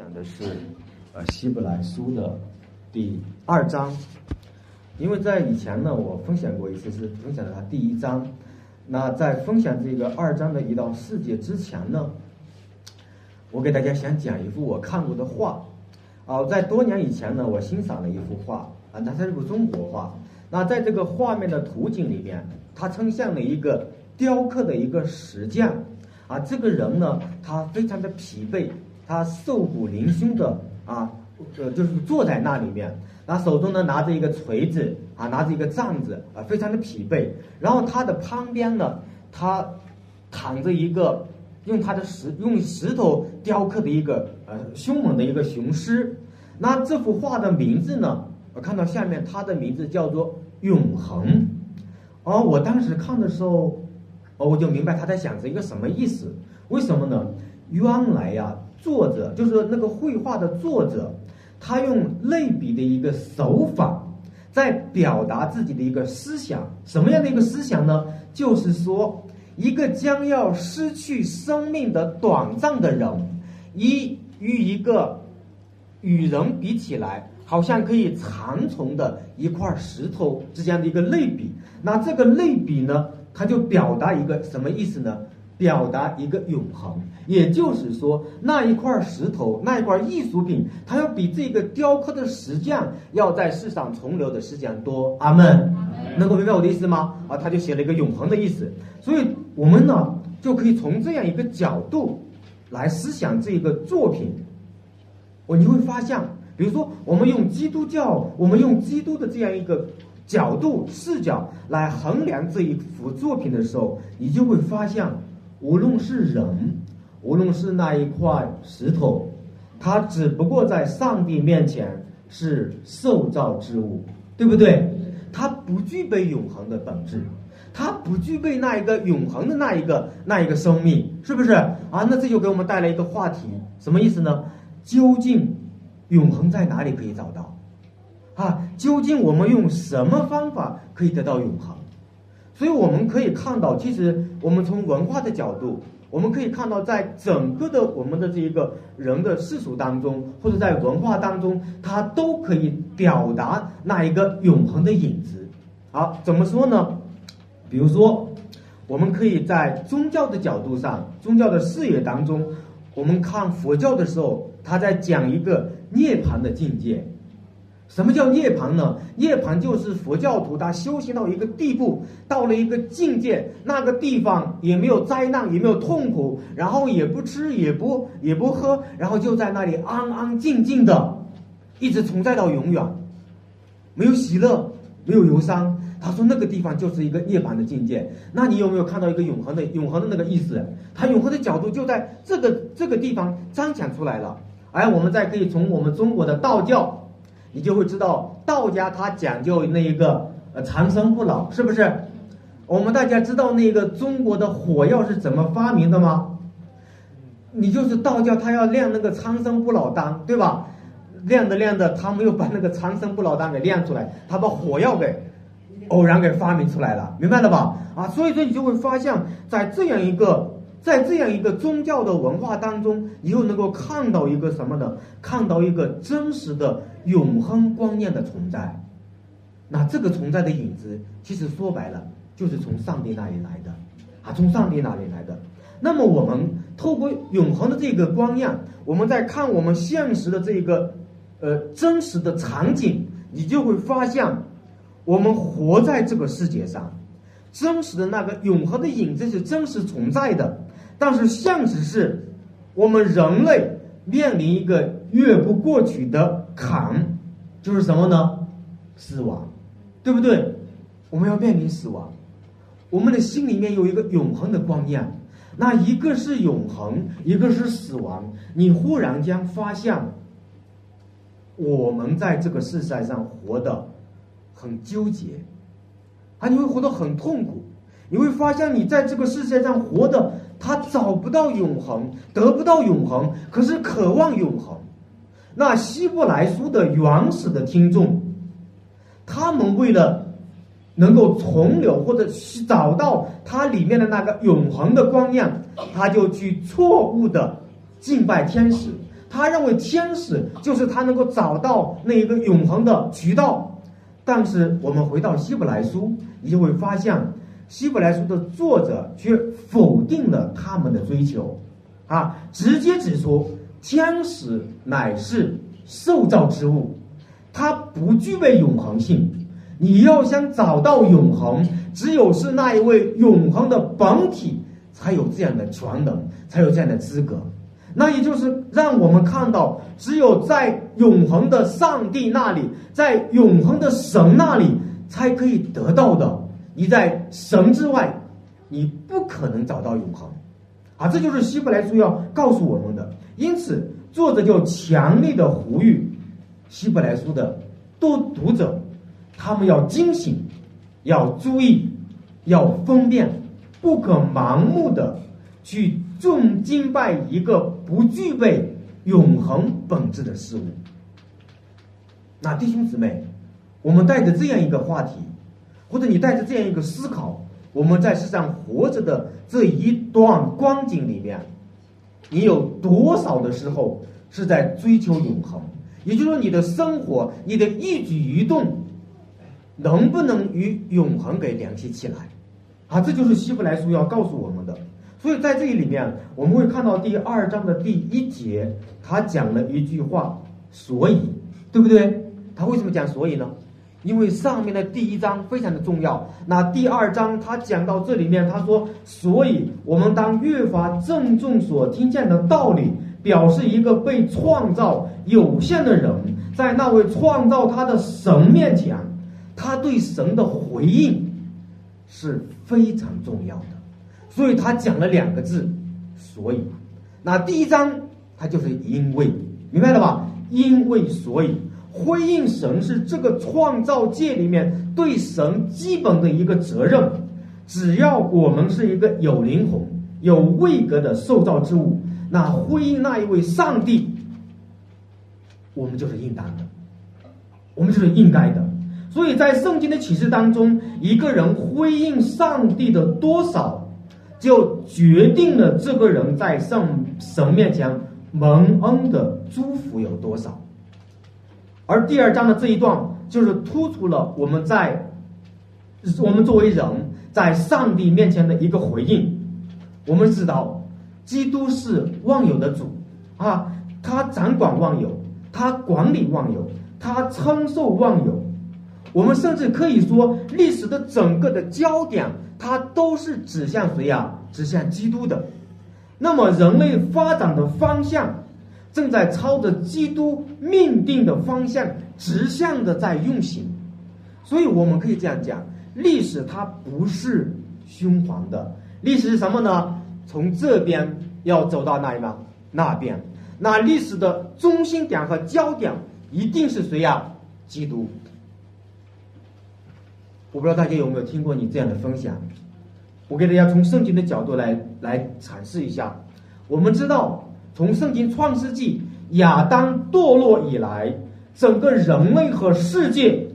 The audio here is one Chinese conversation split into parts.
讲的是呃希伯来书的第二章，因为在以前呢，我分享过一次是分享了它第一章。那在分享这个二章的一到四节之前呢，我给大家想讲一幅我看过的画。啊，在多年以前呢，我欣赏了一幅画啊，它是一幅中国画。那在这个画面的图景里面，它呈现了一个雕刻的一个石匠啊，这个人呢，他非常的疲惫。他瘦骨嶙峋的啊，呃，就是坐在那里面，那手中呢拿着一个锤子啊，拿着一个杖子啊，非常的疲惫。然后他的旁边呢，他躺着一个用他的石用石头雕刻的一个呃凶猛的一个雄狮。那这幅画的名字呢，我看到下面它的名字叫做永恒。而我当时看的时候，哦，我就明白他在想着一个什么意思？为什么呢？原来呀。作者就是那个绘画的作者，他用类比的一个手法，在表达自己的一个思想。什么样的一个思想呢？就是说，一个将要失去生命的短暂的人，一与一个与人比起来，好像可以长存的一块石头之间的一个类比。那这个类比呢，它就表达一个什么意思呢？表达一个永恒，也就是说，那一块石头，那一块艺术品，它要比这个雕刻的石匠要在世上存留的时间多。阿门，能够明白我的意思吗？啊，他就写了一个永恒的意思。所以，我们呢就可以从这样一个角度来思想这个作品。我你会发现，比如说，我们用基督教，我们用基督的这样一个角度视角来衡量这一幅作品的时候，你就会发现。无论是人，无论是那一块石头，它只不过在上帝面前是受造之物，对不对？它不具备永恒的本质，它不具备那一个永恒的那一个那一个生命，是不是啊？那这就给我们带来一个话题，什么意思呢？究竟永恒在哪里可以找到？啊，究竟我们用什么方法可以得到永恒？所以我们可以看到，其实我们从文化的角度，我们可以看到，在整个的我们的这一个人的世俗当中，或者在文化当中，它都可以表达那一个永恒的影子。好，怎么说呢？比如说，我们可以在宗教的角度上，宗教的视野当中，我们看佛教的时候，他在讲一个涅槃的境界。什么叫涅槃呢？涅槃就是佛教徒他修行到一个地步，到了一个境界，那个地方也没有灾难，也没有痛苦，然后也不吃也不也不喝，然后就在那里安安静静的，一直存在到永远，没有喜乐，没有忧伤。他说那个地方就是一个涅槃的境界。那你有没有看到一个永恒的永恒的那个意思？他永恒的角度就在这个这个地方彰显出来了。而我们再可以从我们中国的道教。你就会知道道家他讲究那一个呃长生不老，是不是？我们大家知道那个中国的火药是怎么发明的吗？你就是道教他要炼那个长生不老丹，对吧？炼着炼着，他没有把那个长生不老丹给炼出来，他把火药给偶然给发明出来了，明白了吧？啊，所以说你就会发现，在这样一个。在这样一个宗教的文化当中，你又能够看到一个什么呢？看到一个真实的永恒观念的存在。那这个存在的影子，其实说白了，就是从上帝那里来的，啊，从上帝那里来的。那么我们透过永恒的这个观念，我们在看我们现实的这个，呃，真实的场景，你就会发现，我们活在这个世界上，真实的那个永恒的影子是真实存在的。但是现实是，我们人类面临一个越不过去的坎，就是什么呢？死亡，对不对？我们要面临死亡，我们的心里面有一个永恒的观念，那一个是永恒，一个是死亡。你忽然间发现，我们在这个世界上活得很纠结，啊，你会活得很痛苦，你会发现你在这个世界上活的。他找不到永恒，得不到永恒，可是渴望永恒。那希伯来书的原始的听众，他们为了能够存留或者找到它里面的那个永恒的观念，他就去错误的敬拜天使，他认为天使就是他能够找到那一个永恒的渠道。但是我们回到希伯来书，你就会发现，希伯来书的作者却否定了他们的追求，啊，直接指出天使乃是受造之物，它不具备永恒性。你要想找到永恒，只有是那一位永恒的本体才有这样的全能，才有这样的资格。那也就是让我们看到，只有在永恒的上帝那里，在永恒的神那里，才可以得到的。你在神之外，你不可能找到永恒。啊，这就是希伯来书要告诉我们的。因此，作者就强烈的呼吁希伯来书的读读者。他们要警醒，要注意，要分辨，不可盲目的去重敬拜一个不具备永恒本质的事物。那弟兄姊妹，我们带着这样一个话题，或者你带着这样一个思考，我们在世上活着的这一段光景里面，你有多少的时候是在追求永恒？也就是说，你的生活，你的一举一动。能不能与永恒给联系起来？啊，这就是希伯来书要告诉我们的。所以在这里面，我们会看到第二章的第一节，他讲了一句话，所以，对不对？他为什么讲所以呢？因为上面的第一章非常的重要。那第二章他讲到这里面，他说，所以我们当越发郑重所听见的道理，表示一个被创造有限的人，在那位创造他的神面前。他对神的回应是非常重要的，所以他讲了两个字，所以，那第一章他就是因为，明白了吧？因为所以，回应神是这个创造界里面对神基本的一个责任。只要我们是一个有灵魂、有位格的受造之物，那回应那一位上帝，我们就是应当的，我们就是应该的。所以在圣经的启示当中，一个人回应上帝的多少，就决定了这个人在圣神面前蒙恩的祝福有多少。而第二章的这一段，就是突出了我们在我们作为人在上帝面前的一个回应。我们知道，基督是万有的主啊，他掌管万有，他管理万有，他承受万有。我们甚至可以说，历史的整个的焦点，它都是指向谁呀？指向基督的。那么，人类发展的方向，正在朝着基督命定的方向直向的在运行。所以，我们可以这样讲：历史它不是循环的，历史是什么呢？从这边要走到哪呢，那边。那历史的中心点和焦点一定是谁呀？基督。我不知道大家有没有听过你这样的分享，我给大家从圣经的角度来来阐释一下。我们知道，从圣经创世纪亚当堕落以来，整个人类和世界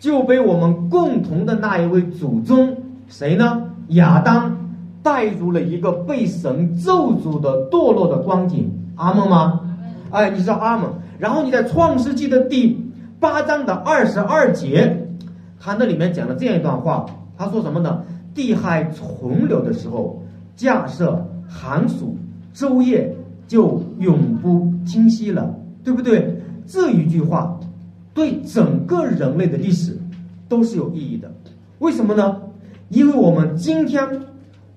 就被我们共同的那一位祖宗谁呢？亚当带入了一个被神咒诅的堕落的光景。阿门吗？哎，你知道阿门。然后你在创世纪的第八章的二十二节。他那里面讲了这样一段话，他说什么呢？地海存留的时候，架设寒暑昼夜就永不清晰了，对不对？这一句话对整个人类的历史都是有意义的。为什么呢？因为我们今天，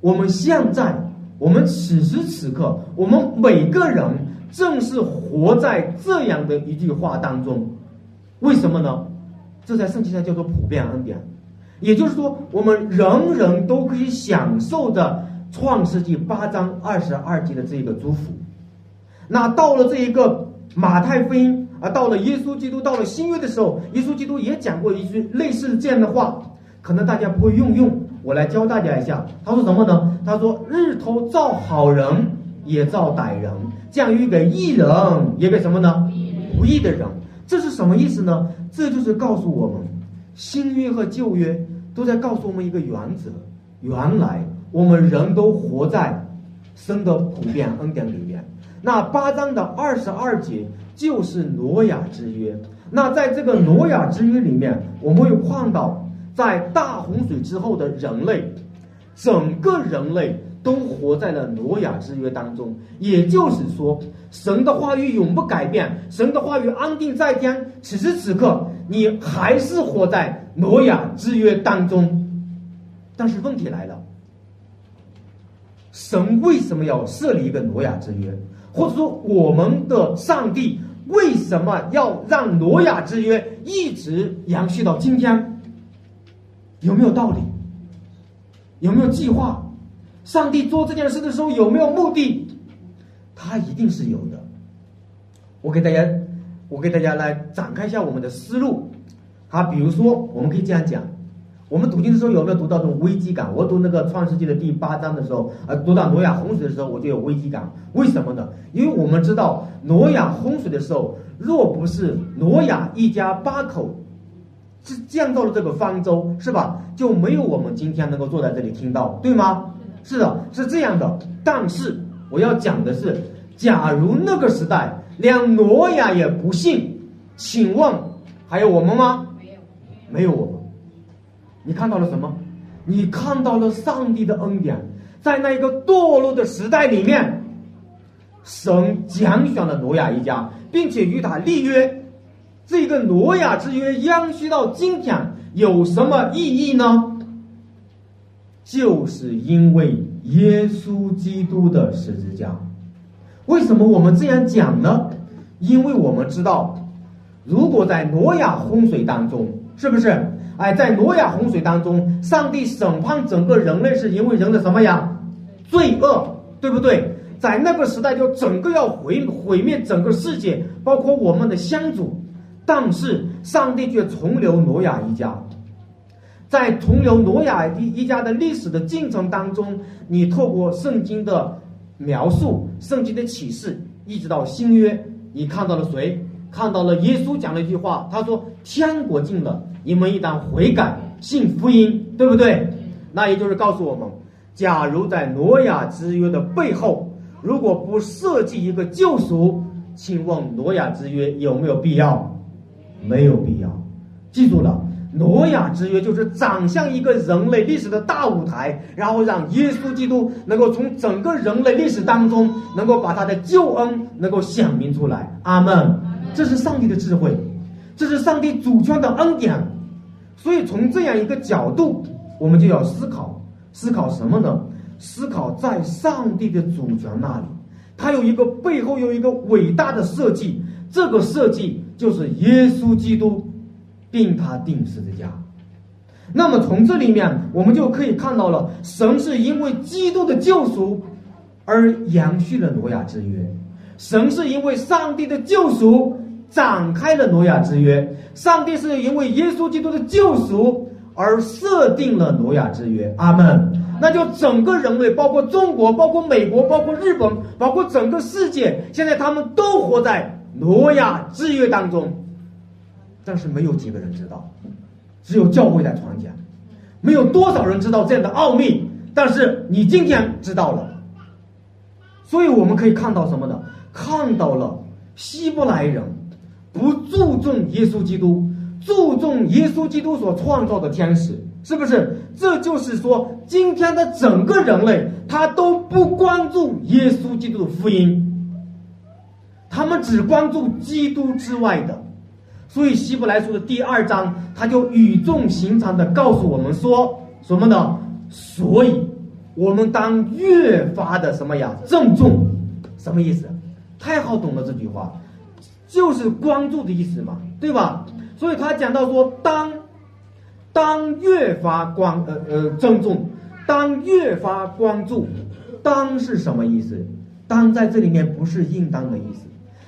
我们现在，我们此时此刻，我们每个人正是活在这样的一句话当中。为什么呢？这在圣经上叫做普遍恩典，也就是说，我们人人都可以享受的创世纪八章二十二节的这个祝福。那到了这一个马太福音啊，到了耶稣基督到了新约的时候，耶稣基督也讲过一句类似这样的话，可能大家不会用用，我来教大家一下。他说什么呢？他说：“日头照好人也照歹人，降雨给义人也给什么呢？不义的人。”这是什么意思呢？这就是告诉我们，新约和旧约都在告诉我们一个原则：原来我们人都活在生的普遍恩典里面。那八章的二十二节就是挪亚之约。那在这个挪亚之约里面，我们会看到，在大洪水之后的人类，整个人类都活在了挪亚之约当中。也就是说，神的话语永不改变，神的话语安定在天。此时此刻，你还是活在挪亚之约当中。但是问题来了，神为什么要设立一个挪亚之约？或者说，我们的上帝？为什么要让挪亚之约一直延续到今天？有没有道理？有没有计划？上帝做这件事的时候有没有目的？他一定是有的。我给大家，我给大家来展开一下我们的思路。啊，比如说，我们可以这样讲。我们读经的时候有没有读到这种危机感？我读那个创世纪的第八章的时候，呃，读到挪亚洪水的时候，我就有危机感。为什么呢？因为我们知道挪亚洪水的时候，若不是挪亚一家八口是建造了这个方舟，是吧？就没有我们今天能够坐在这里听到，对吗？是的，是这样的。但是我要讲的是，假如那个时代连挪亚也不信，请问还有我们吗？没有，没有我们。你看到了什么？你看到了上帝的恩典，在那一个堕落的时代里面，神拣选了挪亚一家，并且与他立约。这个挪亚之约延续到今天，有什么意义呢？就是因为耶稣基督的十字架。为什么我们这样讲呢？因为我们知道，如果在挪亚洪水当中，是不是？哎，在挪亚洪水当中，上帝审判整个人类，是因为人的什么呀？罪恶，对不对？在那个时代，就整个要毁毁灭整个世界，包括我们的先祖。但是上帝却重留挪亚一家，在重留挪亚一一家的历史的进程当中，你透过圣经的描述、圣经的启示，一直到新约，你看到了谁？看到了耶稣讲了一句话，他说：“天国近了。”你们一旦悔改信福音，对不对？那也就是告诉我们，假如在挪亚之约的背后，如果不设计一个救赎，请问挪亚之约有没有必要？没有必要。记住了，挪亚之约就是长向一个人类历史的大舞台，然后让耶稣基督能够从整个人类历史当中，能够把他的救恩能够显明出来。阿门。这是上帝的智慧，这是上帝主权的恩典。所以从这样一个角度，我们就要思考，思考什么呢？思考在上帝的主权那里，他有一个背后有一个伟大的设计，这个设计就是耶稣基督，并他定十字架。那么从这里面，我们就可以看到了，神是因为基督的救赎而延续了挪亚之约，神是因为上帝的救赎。展开了挪亚之约，上帝是因为耶稣基督的救赎而设定了挪亚之约。阿门。那就整个人类，包括中国，包括美国，包括日本，包括整个世界，现在他们都活在挪亚之约当中。但是没有几个人知道，只有教会在传讲，没有多少人知道这样的奥秘。但是你今天知道了，所以我们可以看到什么呢？看到了希伯来人。不注重耶稣基督，注重耶稣基督所创造的天使，是不是？这就是说，今天的整个人类，他都不关注耶稣基督的福音，他们只关注基督之外的。所以，希伯来书的第二章，他就语重心长的告诉我们说什么呢？所以，我们当越发的什么呀？郑重，什么意思？太好懂了这句话。就是关注的意思嘛，对吧？所以他讲到说，当当越发关呃呃郑重，当越发关注，当是什么意思？当在这里面不是应当的意思，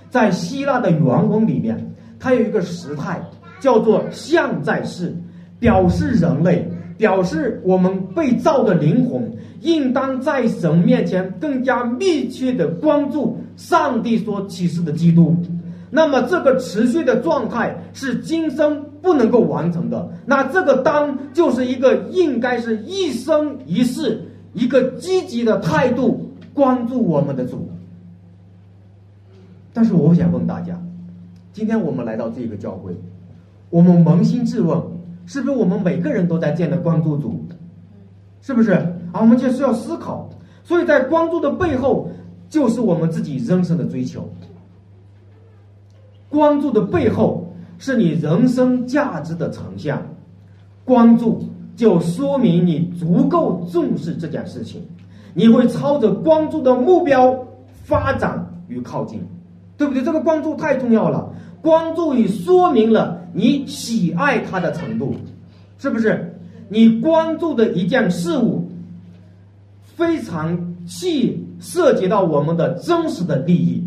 在希腊的原文里面，它有一个时态叫做现在世，表示人类，表示我们被造的灵魂，应当在神面前更加密切的关注上帝所启示的基督。那么这个持续的状态是今生不能够完成的，那这个当就是一个应该是一生一世一个积极的态度关注我们的主，但是我想问大家，今天我们来到这个教会，我们扪心自问，是不是我们每个人都在建的光注主？是不是？啊，我们就需要思考。所以在光注的背后，就是我们自己人生的追求。光注的背后是你人生价值的呈现，光注就说明你足够重视这件事情，你会朝着光注的目标发展与靠近，对不对？这个关注太重要了，关注你说明了你喜爱它的程度，是不是？你关注的一件事物，非常细涉及到我们的真实的利益。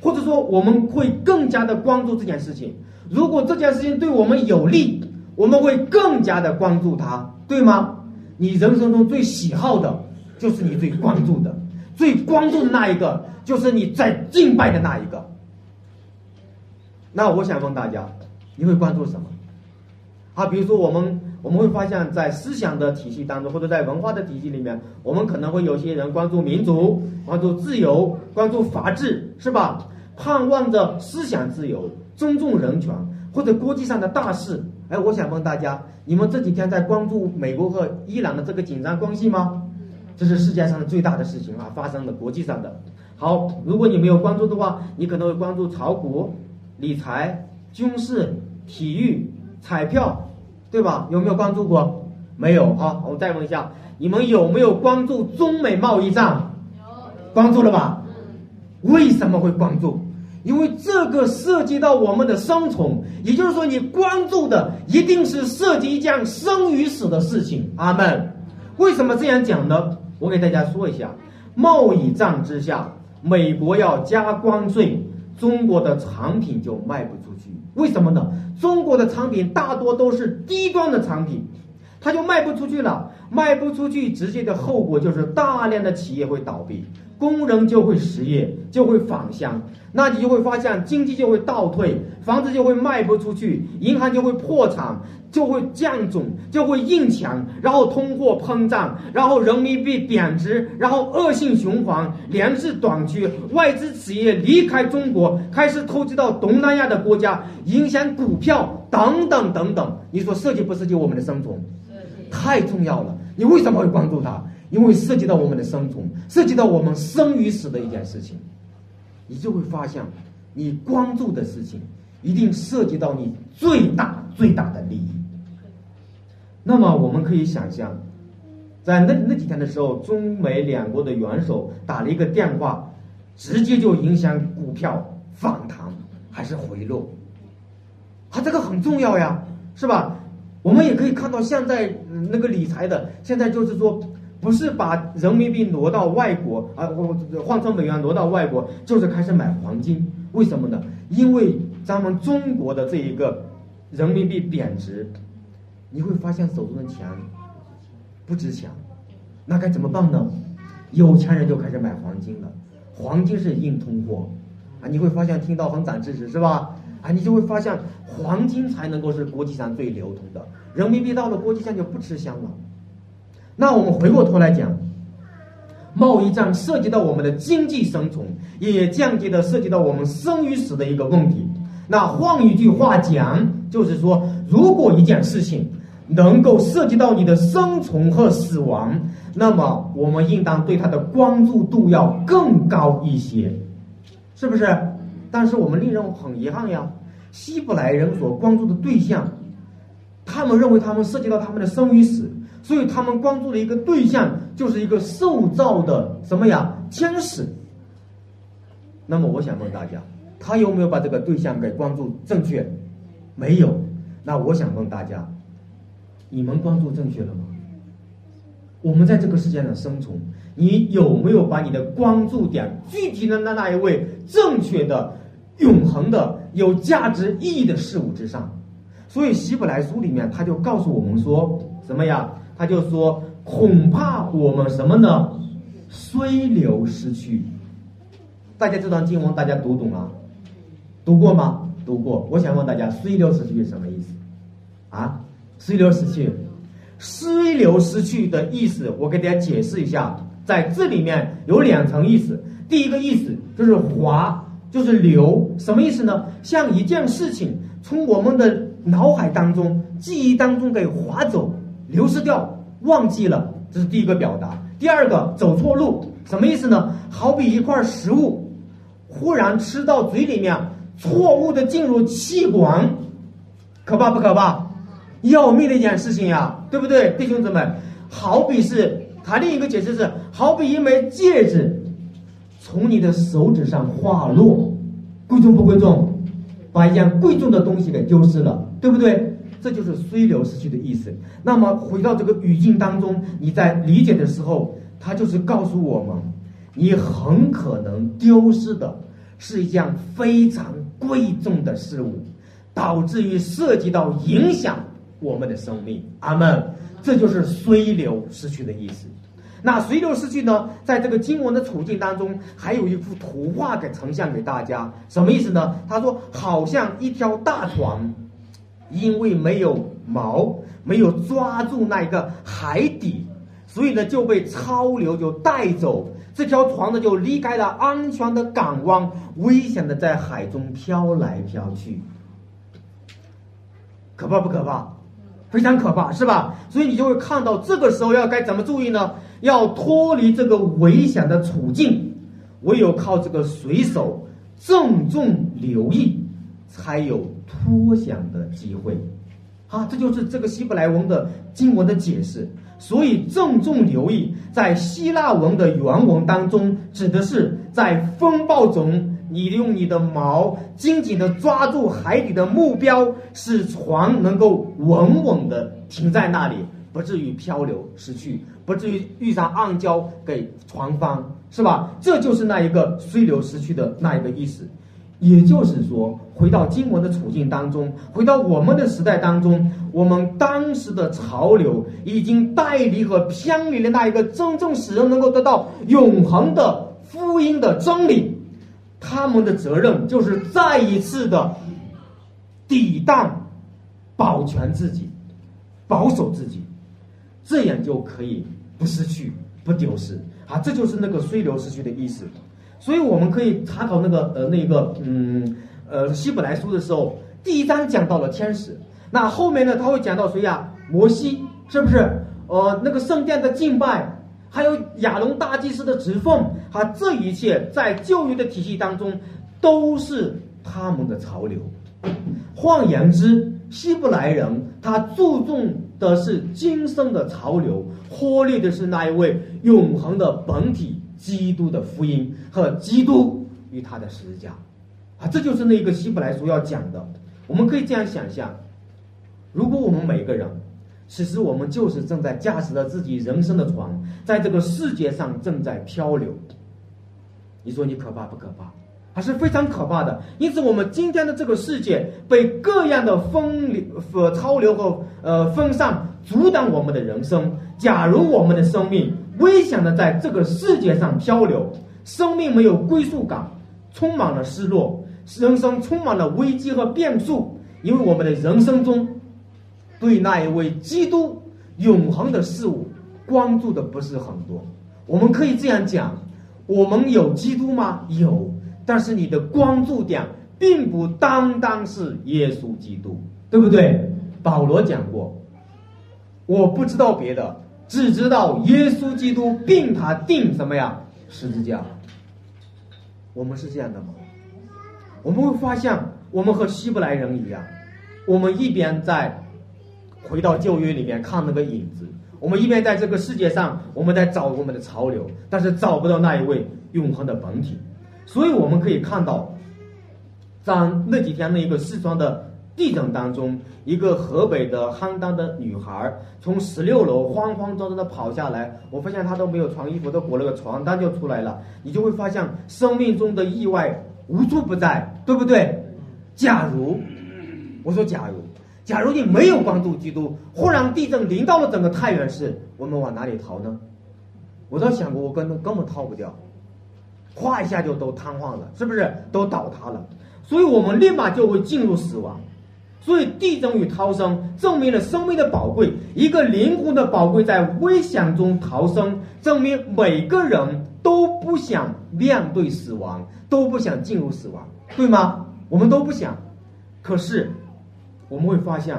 或者说，我们会更加的关注这件事情。如果这件事情对我们有利，我们会更加的关注它，对吗？你人生中最喜好的，就是你最关注的，最关注的那一个，就是你在敬拜的那一个。那我想问大家，你会关注什么？啊，比如说我们我们会发现，在思想的体系当中，或者在文化的体系里面，我们可能会有些人关注民主，关注自由，关注法治，是吧？盼望着思想自由、尊重人权或者国际上的大事。哎，我想问大家，你们这几天在关注美国和伊朗的这个紧张关系吗？这是世界上的最大的事情啊，发生的国际上的。好，如果你没有关注的话，你可能会关注炒股、理财、军事、体育、彩票，对吧？有没有关注过？没有。啊，我再问一下，你们有没有关注中美贸易战？有，关注了吧？为什么会关注？因为这个涉及到我们的生存，也就是说，你关注的一定是涉及一件生与死的事情。阿门。为什么这样讲呢？我给大家说一下：贸易战之下，美国要加关税，中国的产品就卖不出去。为什么呢？中国的产品大多都是低端的产品，它就卖不出去了。卖不出去，直接的后果就是大量的企业会倒闭。工人就会失业，就会返乡，那你就会发现经济就会倒退，房子就会卖不出去，银行就会破产，就会降准，就会印钱，然后通货膨胀，然后人民币贬值，然后恶性循环，粮食短缺，外资企业离开中国，开始投资到东南亚的国家，影响股票等等等等。你说涉及不涉及我们的生存？太重要了。你为什么会关注它？因为涉及到我们的生存，涉及到我们生与死的一件事情，你就会发现，你关注的事情一定涉及到你最大最大的利益。那么我们可以想象，在那那几天的时候，中美两国的元首打了一个电话，直接就影响股票反弹还是回落，它这个很重要呀，是吧？我们也可以看到，现在那个理财的，现在就是说。不是把人民币挪到外国啊，我换成美元挪到外国，就是开始买黄金。为什么呢？因为咱们中国的这一个人民币贬值，你会发现手中的钱不值钱，那该怎么办呢？有钱人就开始买黄金了。黄金是硬通货啊，你会发现听到很长知识是吧？啊，你就会发现黄金才能够是国际上最流通的，人民币到了国际上就不吃香了。那我们回过头来讲，贸易战涉及到我们的经济生存，也间接的涉及到我们生与死的一个问题。那换一句话讲，就是说，如果一件事情能够涉及到你的生存和死亡，那么我们应当对它的关注度要更高一些，是不是？但是我们令人很遗憾呀，希伯来人所关注的对象，他们认为他们涉及到他们的生与死。所以他们关注的一个对象就是一个受造的什么呀天使。那么我想问大家，他有没有把这个对象给关注正确？没有。那我想问大家，你们关注正确了吗？我们在这个世界上生存，你有没有把你的关注点具体的那那一位正确的、永恒的、有价值意义的事物之上？所以希伯来书里面他就告诉我们说什么呀？他就说：“恐怕我们什么呢？虽流失去。大家这段经文大家读懂了？读过吗？读过。我想问大家，虽流失去是什么意思？啊？虽流失去，虽流失去的意思，我给大家解释一下。在这里面有两层意思。第一个意思就是滑就是流，什么意思呢？像一件事情从我们的脑海当中、记忆当中给划走、流失掉、忘记了，这是第一个表达。第二个，走错路，什么意思呢？好比一块食物，忽然吃到嘴里面，错误的进入气管，可怕不可怕？要命的一件事情呀，对不对，弟兄姊妹？好比是，他另一个解释是，好比一枚戒指，从你的手指上滑落，贵重不贵重？把一件贵重的东西给丢失了，对不对？这就是虽流失去的意思。那么回到这个语境当中，你在理解的时候，它就是告诉我们，你很可能丢失的是一件非常贵重的事物，导致于涉及到影响我们的生命。阿门。这就是随流失去的意思。那随流失去呢？在这个经文的处境当中，还有一幅图画给呈现给大家，什么意思呢？他说，好像一条大船。因为没有锚，没有抓住那一个海底，所以呢就被潮流就带走，这条船呢就离开了安全的港湾，危险的在海中飘来飘去，可怕不可怕？非常可怕，是吧？所以你就会看到这个时候要该怎么注意呢？要脱离这个危险的处境，唯有靠这个水手郑重留意。才有脱险的机会，啊，这就是这个希伯来文的经文的解释。所以郑重留意，在希腊文的原文当中，指的是在风暴中，你用你的锚紧紧的抓住海底的目标，使船能够稳稳的停在那里，不至于漂流失去，不至于遇上暗礁给船翻，是吧？这就是那一个随流失去的那一个意思。也就是说，回到经文的处境当中，回到我们的时代当中，我们当时的潮流已经带离和偏离了那一个真正使人能够得到永恒的福音的真理。他们的责任就是再一次的抵挡、保全自己、保守自己，这样就可以不失去、不丢失啊！这就是那个“虽流失去”的意思。所以我们可以查考那个呃那个嗯呃希伯来书的时候，第一章讲到了天使，那后面呢他会讲到谁呀？摩西是不是？呃那个圣殿的敬拜，还有亚龙大祭司的职奉，啊这一切在旧约的体系当中都是他们的潮流。换言之，希伯来人他注重的是今生的潮流，忽略的是那一位永恒的本体。基督的福音和基督与他的十字架，啊，这就是那个希伯来书要讲的。我们可以这样想象：如果我们每个人，其实我们就是正在驾驶着自己人生的船，在这个世界上正在漂流。你说你可怕不可怕？还是非常可怕的。因此，我们今天的这个世界被各样的风流、和潮流和呃风尚阻挡我们的人生。假如我们的生命，危险的在这个世界上漂流，生命没有归宿感，充满了失落，人生充满了危机和变数。因为我们的人生中，对那一位基督永恒的事物关注的不是很多。我们可以这样讲：我们有基督吗？有，但是你的关注点并不单单是耶稣基督，对不对？保罗讲过，我不知道别的。只知道耶稣基督并他定什么呀十字架，我们是这样的吗？我们会发现，我们和希伯来人一样，我们一边在回到旧约里面看那个影子，我们一边在这个世界上我们在找我们的潮流，但是找不到那一位永恒的本体。所以我们可以看到，在那几天那个四川的。地震当中，一个河北的邯郸的女孩从十六楼慌慌张张的跑下来，我发现她都没有穿衣服，都裹了个床单就出来了。你就会发现，生命中的意外无处不在，对不对？假如我说假如，假如你没有关注基督，忽然地震临到了整个太原市，我们往哪里逃呢？我倒想过，我根本根本逃不掉，哗一下就都瘫痪了，是不是？都倒塌了，所以我们立马就会进入死亡。所以地震与逃生证明了生命的宝贵，一个灵魂的宝贵在危险中逃生，证明每个人都不想面对死亡，都不想进入死亡，对吗？我们都不想。可是我们会发现，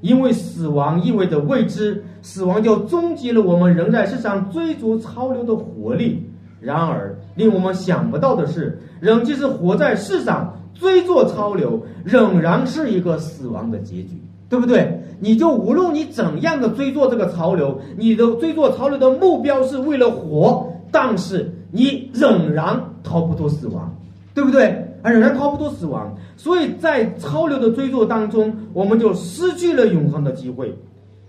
因为死亡意味着未知，死亡就终结了我们仍在世上追逐潮流的活力。然而，令我们想不到的是，人即使活在世上追逐潮流，仍然是一个死亡的结局，对不对？你就无论你怎样的追逐这个潮流，你的追逐潮流的目标是为了活，但是你仍然逃不脱死亡，对不对？仍然逃不脱死亡，所以在潮流的追逐当中，我们就失去了永恒的机会，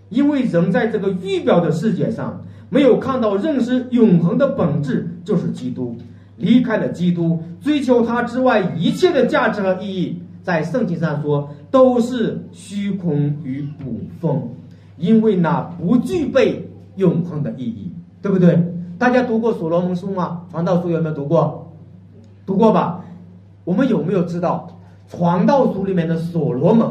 因为人在这个预表的世界上。没有看到认识永恒的本质就是基督，离开了基督，追求他之外一切的价值和意义，在圣经上说都是虚空与捕风，因为那不具备永恒的意义，对不对？大家读过所罗门书吗？传道书有没有读过？读过吧？我们有没有知道传道书里面的所罗门，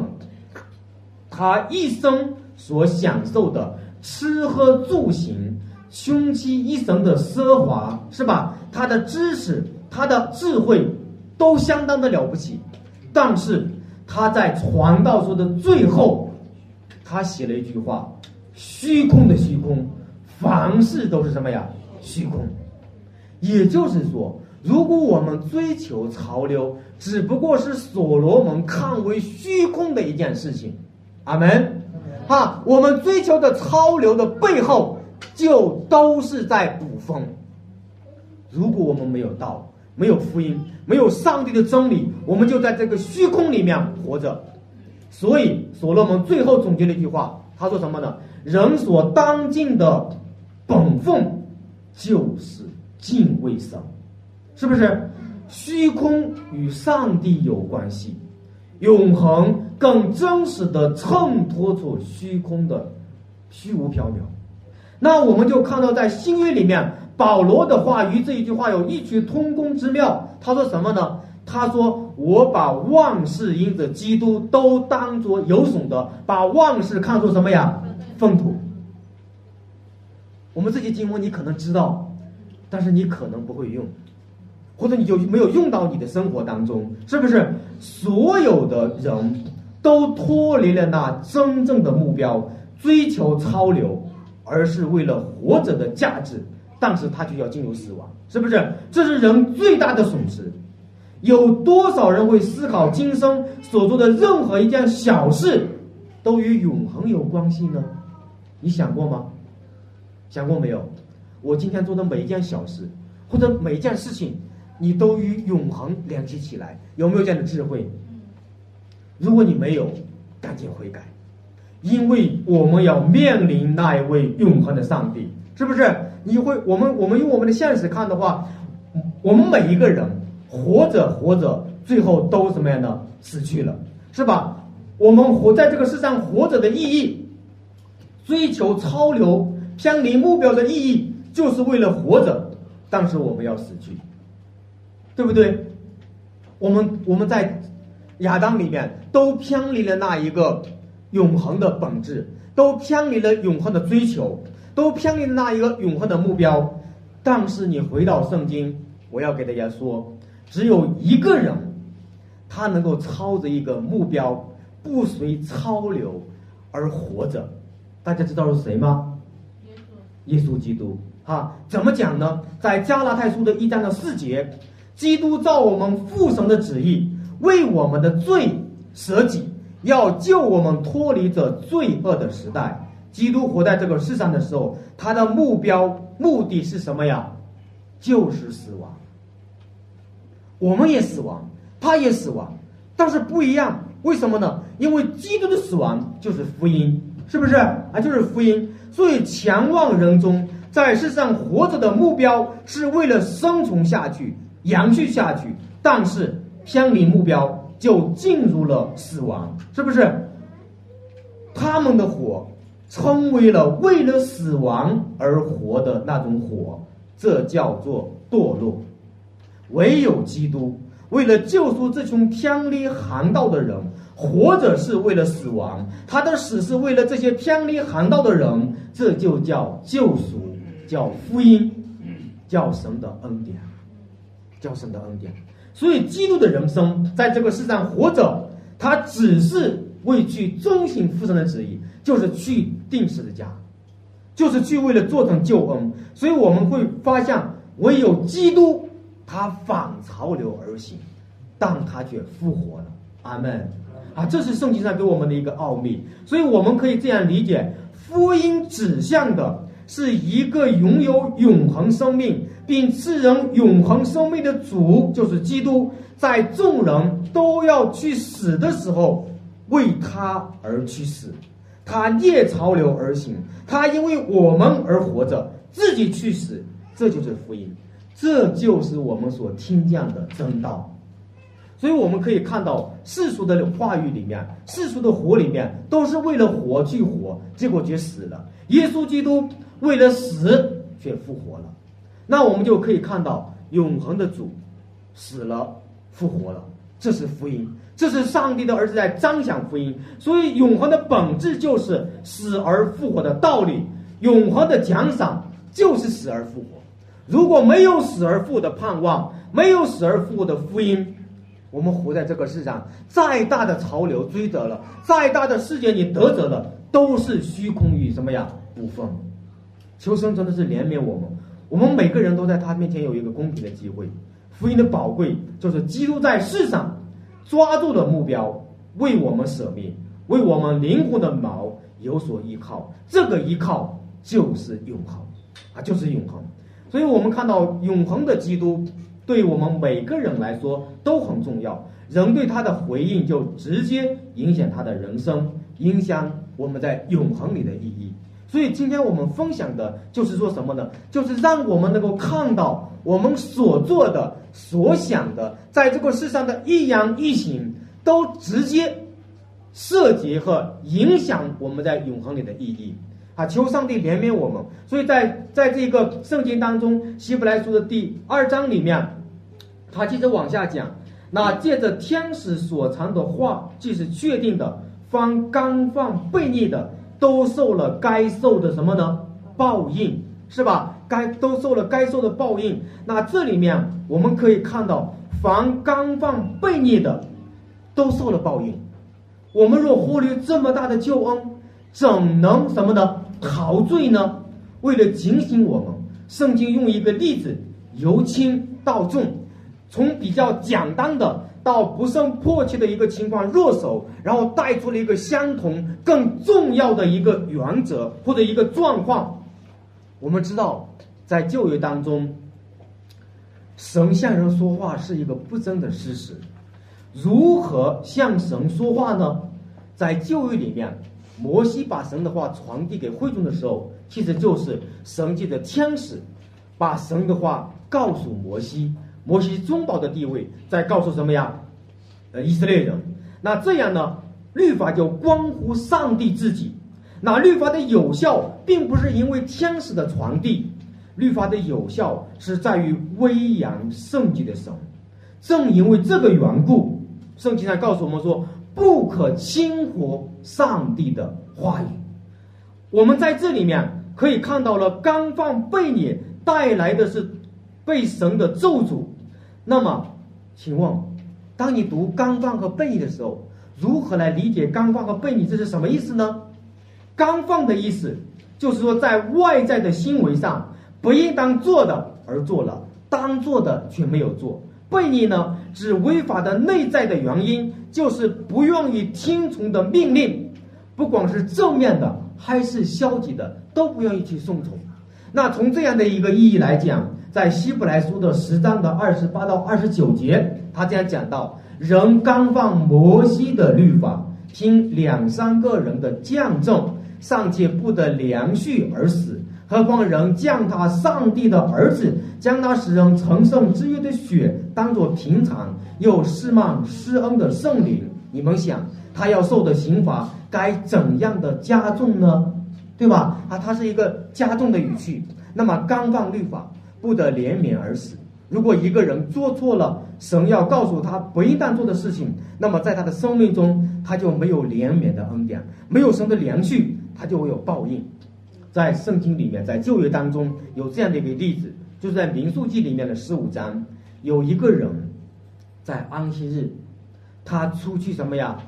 他一生所享受的吃喝住行？凶妻一生的奢华是吧？他的知识、他的智慧都相当的了不起，但是他在传道书的最后，他写了一句话：“虚空的虚空，凡事都是什么呀？虚空。”也就是说，如果我们追求潮流，只不过是所罗门看为虚空的一件事情。阿门。哈，我们追求的潮流的背后。就都是在捕风。如果我们没有道，没有福音，没有上帝的真理，我们就在这个虚空里面活着。所以所罗门最后总结了一句话，他说什么呢？人所当尽的本分就是敬畏神，是不是？虚空与上帝有关系，永恒更真实的衬托出虚空的虚无缥缈。那我们就看到，在新约里面，保罗的话与这一句话有异曲同工之妙。他说什么呢？他说：“我把万事因着基督都当作有损的，把万事看作什么呀？粪土。”我们这些经文你可能知道，但是你可能不会用，或者你就没有用到你的生活当中，是不是？所有的人都脱离了那真正的目标，追求超流。而是为了活着的价值，但是他就要进入死亡，是不是？这是人最大的损失。有多少人会思考今生所做的任何一件小事，都与永恒有关系呢？你想过吗？想过没有？我今天做的每一件小事，或者每一件事情，你都与永恒联系起来，有没有这样的智慧？如果你没有，赶紧悔改。因为我们要面临那一位永恒的上帝，是不是？你会，我们，我们用我们的现实看的话，我们每一个人活着活着，最后都什么样的死去了，是吧？我们活在这个世上活着的意义，追求超流、偏离目标的意义，就是为了活着。但是我们要死去，对不对？我们我们在亚当里面都偏离了那一个。永恒的本质都偏离了永恒的追求，都偏离了那一个永恒的目标。但是你回到圣经，我要给大家说，只有一个人，他能够操着一个目标，不随潮流而活着。大家知道是谁吗？耶稣基督。啊，怎么讲呢？在加拉太书的一章的四节，基督照我们父神的旨意，为我们的罪舍己。要救我们脱离这罪恶的时代。基督活在这个世上的时候，他的目标目的是什么呀？就是死亡。我们也死亡，他也死亡，但是不一样。为什么呢？因为基督的死亡就是福音，是不是啊？就是福音。所以强望人中在世上活着的目标是为了生存下去、延续下去，但是偏离目标。就进入了死亡，是不是？他们的火成为了为了死亡而活的那种火，这叫做堕落。唯有基督为了救赎这群偏离航道的人，活着是为了死亡，他的死是为了这些偏离航道的人，这就叫救赎，叫福音。叫神的恩典，叫神的恩典。所以，基督的人生在这个世上活着，他只是为去遵行父神的旨意，就是去定时的家，就是去为了做成救恩。所以，我们会发现，唯有基督，他反潮流而行，但他却复活了。阿门。啊，这是圣经上给我们的一个奥秘。所以，我们可以这样理解：福音指向的是一个拥有永恒生命。并赐人永恒生命的主就是基督，在众人都要去死的时候，为他而去死，他逆潮流而行，他因为我们而活着，自己去死，这就是福音，这就是我们所听见的真道。所以我们可以看到世俗的话语里面，世俗的活里面，都是为了活去活，结果却死了。耶稣基督为了死却复活了。那我们就可以看到永恒的主死了复活了，这是福音，这是上帝的儿子在彰显福音。所以永恒的本质就是死而复活的道理，永恒的奖赏就是死而复活。如果没有死而复的盼望，没有死而复活的福音，我们活在这个世上，再大的潮流追得了，再大的世界你得着了，都是虚空与什么呀？无分。求生真的是怜悯我们。我们每个人都在他面前有一个公平的机会。福音的宝贵就是基督在世上抓住了目标，为我们舍命，为我们灵魂的锚有所依靠。这个依靠就是永恒，啊，就是永恒。所以我们看到永恒的基督对我们每个人来说都很重要。人对他的回应就直接影响他的人生，影响我们在永恒里的意义。所以今天我们分享的就是说什么呢？就是让我们能够看到我们所做的、所想的，在这个世上的一言一行，都直接涉及和影响我们在永恒里的意义啊！求上帝怜悯我们。所以在在这个圣经当中，《希伯来书》的第二章里面，他接着往下讲，那借着天使所藏的话，既是确定的，方刚放悖逆的。都受了该受的什么呢？报应是吧？该都受了该受的报应。那这里面我们可以看到，凡刚放悖逆的，都受了报应。我们若忽略这么大的救恩，怎能什么呢？陶醉呢？为了警醒我们，圣经用一个例子，由轻到重，从比较简单的。到不胜迫切的一个情况入手，然后带出了一个相同更重要的一个原则或者一个状况。我们知道，在旧约当中，神向人说话是一个不争的事实。如何向神说话呢？在旧约里面，摩西把神的话传递给会众的时候，其实就是神界的天使把神的话告诉摩西。摩西中保的地位在告诉什么呀？呃，以色列人。那这样呢？律法就关乎上帝自己。那律法的有效，并不是因为天使的传递，律法的有效是在于威扬圣洁的神。正因为这个缘故，圣经上告诉我们说，不可轻忽上帝的话语。我们在这里面可以看到了，刚放被你带来的是被神的咒诅。那么，请问，当你读刚放和悖逆的时候，如何来理解刚放和悖逆？这是什么意思呢？刚放的意思就是说，在外在的行为上不应当做的而做了，当做的却没有做。悖逆呢，指违法的内在的原因，就是不愿意听从的命令，不管是正面的还是消极的，都不愿意去顺从。那从这样的一个意义来讲。在希伯来书的十章的二十八到二十九节，他这样讲到：人刚放摩西的律法，听两三个人的见证，尚且不得良序而死，何况人降他上帝的儿子，将他使人成圣之约的血当作平常，又施满施恩的圣灵，你们想，他要受的刑罚该怎样的加重呢？对吧？啊，它是一个加重的语气。那么刚放律法。不得怜悯而死。如果一个人做错了神要告诉他不应当做的事情，那么在他的生命中他就没有怜悯的恩典，没有神的怜恤，他就会有报应。在圣经里面，在旧约当中有这样的一个例子，就是在民数记里面的十五章，有一个人在安息日，他出去什么呀？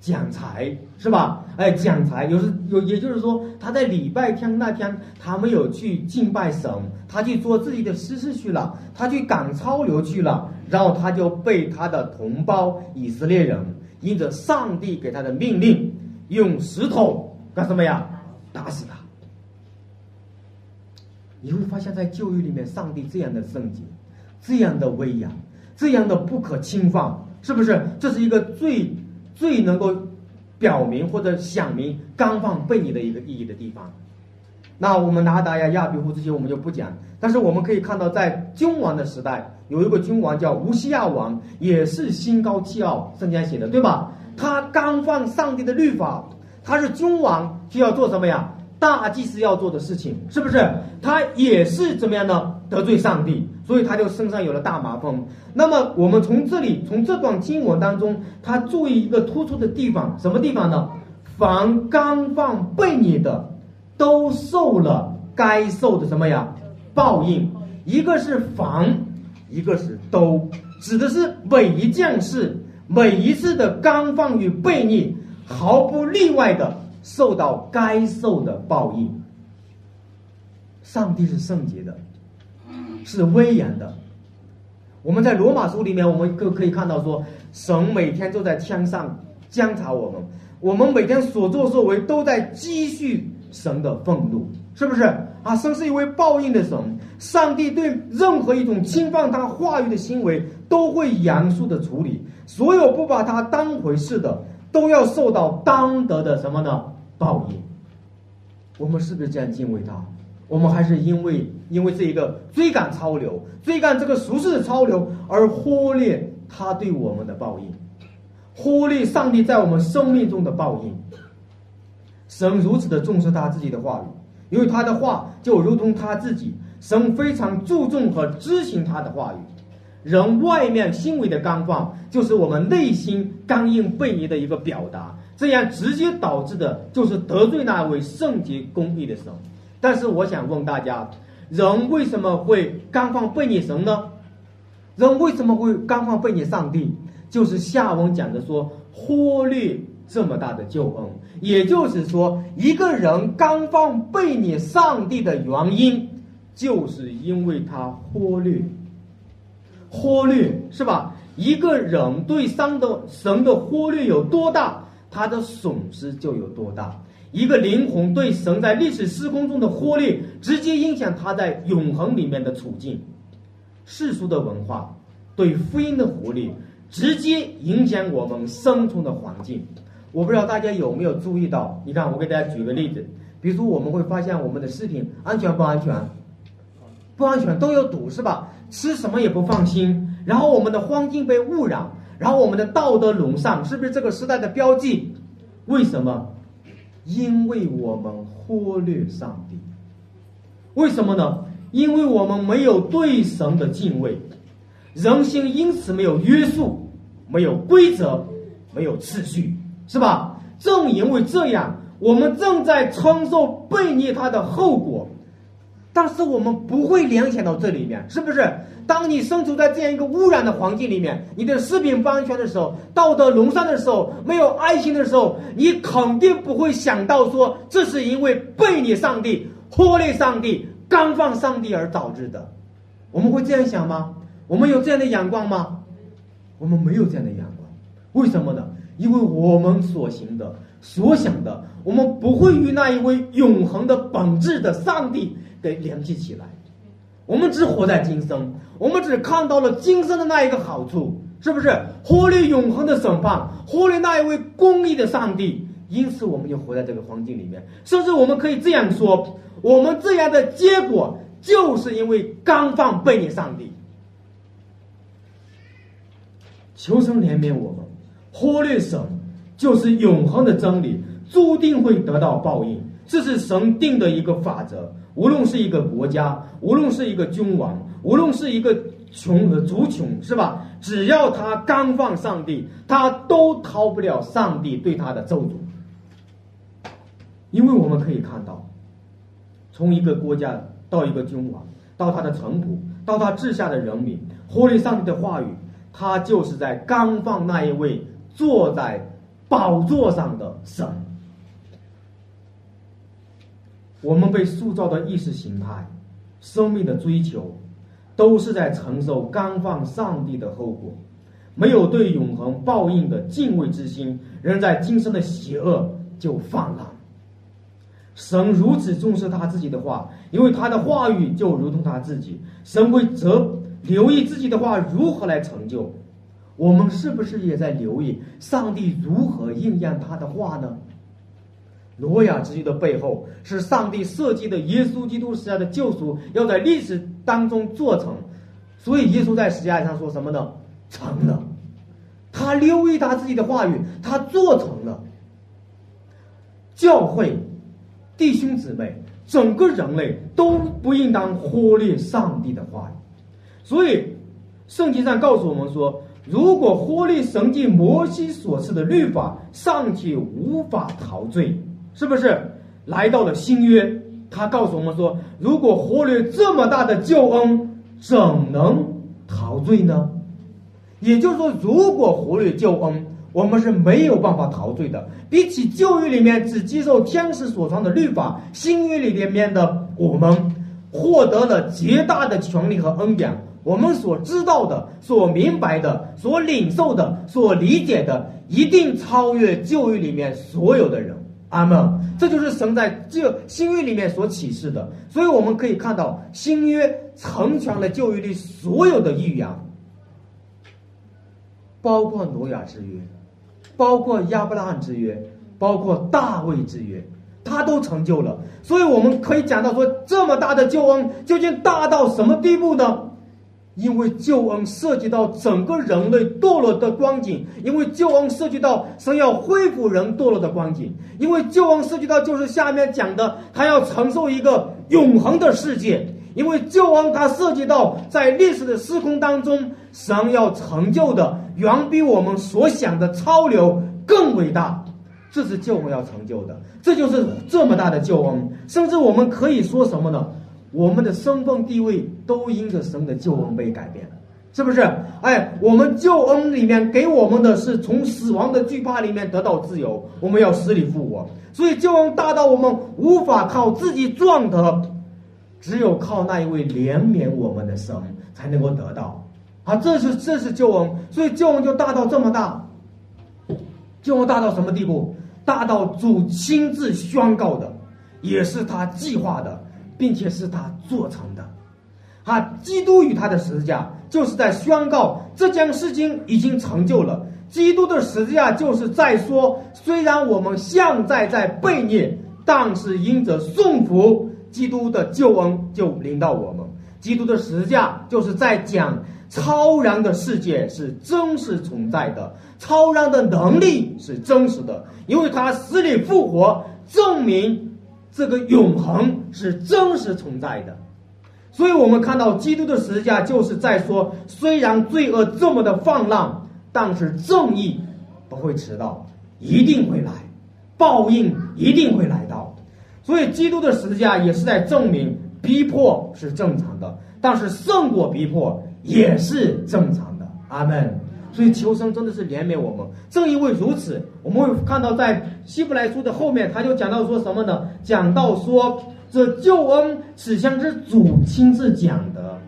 讲财是吧？哎，讲财有时有，也就是说他在礼拜天那天，他没有去敬拜神，他去做自己的私事去了，他去赶超流去了，然后他就被他的同胞以色列人，因着上帝给他的命令，用石头干什么呀？打死他。你会发现在旧约里面，上帝这样的圣洁，这样的威严，这样的不可侵犯，是不是？这是一个最。最能够表明或者想明刚放背逆的一个意义的地方。那我们拿达呀、亚比户这些我们就不讲，但是我们可以看到，在君王的时代，有一个君王叫乌西亚王，也是心高气傲，圣经写的对吧？他刚放上帝的律法，他是君王，就要做什么呀？大祭司要做的事情，是不是？他也是怎么样呢？得罪上帝。所以他就身上有了大麻风。那么我们从这里，从这段经文当中，他注意一个突出的地方，什么地方呢？凡刚放悖逆的，都受了该受的什么呀？报应。一个是凡，一个是都，指的是每一件事，每一次的刚放与悖逆，毫不例外的受到该受的报应。上帝是圣洁的。是威严的。我们在罗马书里面，我们可可以看到说，神每天都在天上监察我们，我们每天所作所为都在积蓄神的愤怒，是不是啊？神是一位报应的神，上帝对任何一种侵犯他话语的行为都会严肃的处理，所有不把他当回事的，都要受到当得的什么呢？报应。我们是不是这样敬畏他？我们还是因为因为这一个追赶潮流，追赶这个俗世的潮流而忽略他对我们的报应，忽略上帝在我们生命中的报应。神如此的重视他自己的话语，因为他的话就如同他自己，神非常注重和执行他的话语。人外面行为的刚放，就是我们内心刚硬背逆的一个表达，这样直接导致的就是得罪那位圣洁公义的神。但是我想问大家，人为什么会刚放背逆神呢？人为什么会刚放背逆上帝？就是下文讲的说，忽略这么大的救恩，也就是说，一个人刚放背逆上帝的原因，就是因为他忽略，忽略是吧？一个人对上的神的忽略有多大，他的损失就有多大。一个灵魂对神在历史时空中的忽略，直接影响他在永恒里面的处境；世俗的文化对福音的忽略，直接影响我们生存的环境。我不知道大家有没有注意到？你看，我给大家举个例子，比如说我们会发现我们的食品安全不安全？不安全，都有毒是吧？吃什么也不放心。然后我们的环境被污染，然后我们的道德沦丧，是不是这个时代的标记？为什么？因为我们忽略上帝，为什么呢？因为我们没有对神的敬畏，人心因此没有约束，没有规则，没有秩序，是吧？正因为这样，我们正在承受悖逆他的后果。但是我们不会联想到这里面，是不是？当你身处在这样一个污染的环境里面，你的食品不安全的时候，道德沦丧的时候，没有爱心的时候，你肯定不会想到说这是因为背逆上帝、忽略上帝、刚放上帝而导致的。我们会这样想吗？我们有这样的眼光吗？我们没有这样的眼光。为什么呢？因为我们所行的、所想的，我们不会与那一位永恒的本质的上帝。给联系起来，我们只活在今生，我们只看到了今生的那一个好处，是不是？忽略永恒的审判，忽略那一位公义的上帝，因此我们就活在这个环境里面。甚至我们可以这样说：我们这样的结果，就是因为刚放背逆上帝。求神怜悯我们，忽略神就是永恒的真理，注定会得到报应。这是神定的一个法则。无论是一个国家，无论是一个君王，无论是一个穷和族穷，是吧？只要他刚放上帝，他都逃不了上帝对他的咒诅。因为我们可以看到，从一个国家到一个君王，到他的臣仆，到他治下的人民，活立上帝的话语，他就是在刚放那一位坐在宝座上的神。我们被塑造的意识形态、生命的追求，都是在承受刚放上帝的后果。没有对永恒报应的敬畏之心，人在今生的邪恶就泛滥。神如此重视他自己的话，因为他的话语就如同他自己。神会则留意自己的话如何来成就。我们是不是也在留意上帝如何应验他的话呢？挪亚之约的背后是上帝设计的耶稣基督时代的救赎要在历史当中做成，所以耶稣在十字架上说什么呢？成了，他留意他自己的话语，他做成了。教会弟兄姊妹，整个人类都不应当忽略上帝的话语。所以，圣经上告诉我们说，如果忽略神迹摩西所赐的律法，尚且无法陶醉，是不是？来到了新约，他告诉我们说，如果忽略这么大的救恩，怎能陶醉呢？也就是说，如果忽略救恩，我们是没有办法陶醉的。比起旧约里面只接受天使所传的律法，新约里面的我们获得了极大的权利和恩典。我们所知道的、所明白的、所领受的、所理解的，一定超越旧约里面所有的人。阿门。这就是神在这新约里面所启示的。所以我们可以看到，新约成全了旧约里所有的预言。包括挪亚之约，包括亚伯拉罕之约，包括大卫之约，他都成就了。所以我们可以讲到说，这么大的救恩究竟大到什么地步呢？因为救恩涉及到整个人类堕落的光景，因为救恩涉及到神要恢复人堕落的光景，因为救恩涉及到就是下面讲的，他要承受一个永恒的世界。因为救恩它涉及到在历史的时空当中，神要成就的远比我们所想的超流更伟大，这是救恩要成就的，这就是这么大的救恩。甚至我们可以说什么呢？我们的身份地位都因着神的救恩被改变了，是不是？哎，我们救恩里面给我们的是从死亡的惧怕里面得到自由，我们要死里复活，所以救恩大到我们无法靠自己赚得。只有靠那一位怜悯我们的神才能够得到，啊，这是这是救恩，所以救恩就大到这么大。救恩大到什么地步？大到主亲自宣告的，也是他计划的，并且是他做成的。啊，基督与他的十字架就是在宣告这件事情已经成就了。基督的十字架就是在说，虽然我们现在在背逆，但是因着顺服。基督的救恩就临到我们，基督的十字架就是在讲超然的世界是真实存在的，超然的能力是真实的，因为他死里复活，证明这个永恒是真实存在的。所以我们看到基督的十字架就是在说，虽然罪恶这么的放浪，但是正义不会迟到，一定会来，报应一定会来到。所以，基督的十字架也是在证明逼迫是正常的，但是胜过逼迫也是正常的。阿门。所以，求生真的是怜悯我们。正因为如此，我们会看到在希伯来书的后面，他就讲到说什么呢？讲到说，这救恩此前是主亲自讲的，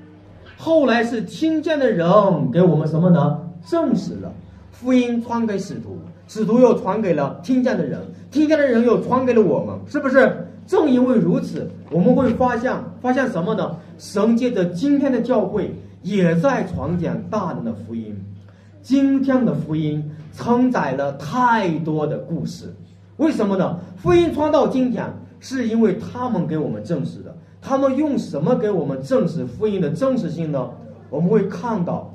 后来是听见的人给我们什么呢？证实了福音传给使徒。使徒又传给了听见的人，听见的人又传给了我们，是不是？正因为如此，我们会发现，发现什么呢？神借着今天的教会也在传讲大能的福音。今天的福音承载了太多的故事，为什么呢？福音传到今天，是因为他们给我们证实的。他们用什么给我们证实福音的真实性呢？我们会看到，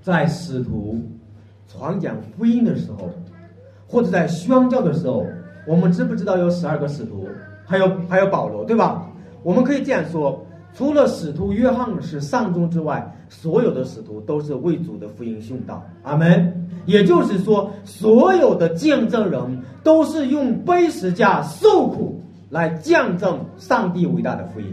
在使徒。传讲福音的时候，或者在宣教的时候，我们知不知道有十二个使徒，还有还有保罗，对吧？我们可以这样说：除了使徒约翰是上宗之外，所有的使徒都是为主的福音殉道。阿门。也就是说，所有的见证人都是用背十架受苦来见证上帝伟大的福音。